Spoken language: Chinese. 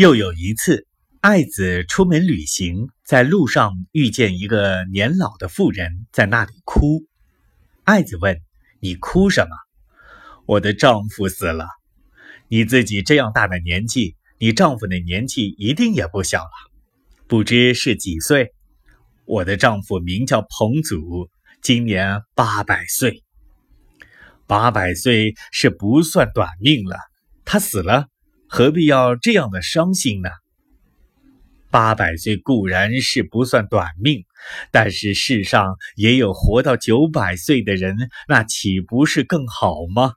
又有一次，爱子出门旅行，在路上遇见一个年老的妇人，在那里哭。爱子问：“你哭什么？”“我的丈夫死了。”“你自己这样大的年纪，你丈夫的年纪一定也不小了，不知是几岁？”“我的丈夫名叫彭祖，今年八百岁。八百岁是不算短命了，他死了。”何必要这样的伤心呢？八百岁固然是不算短命，但是世上也有活到九百岁的人，那岂不是更好吗？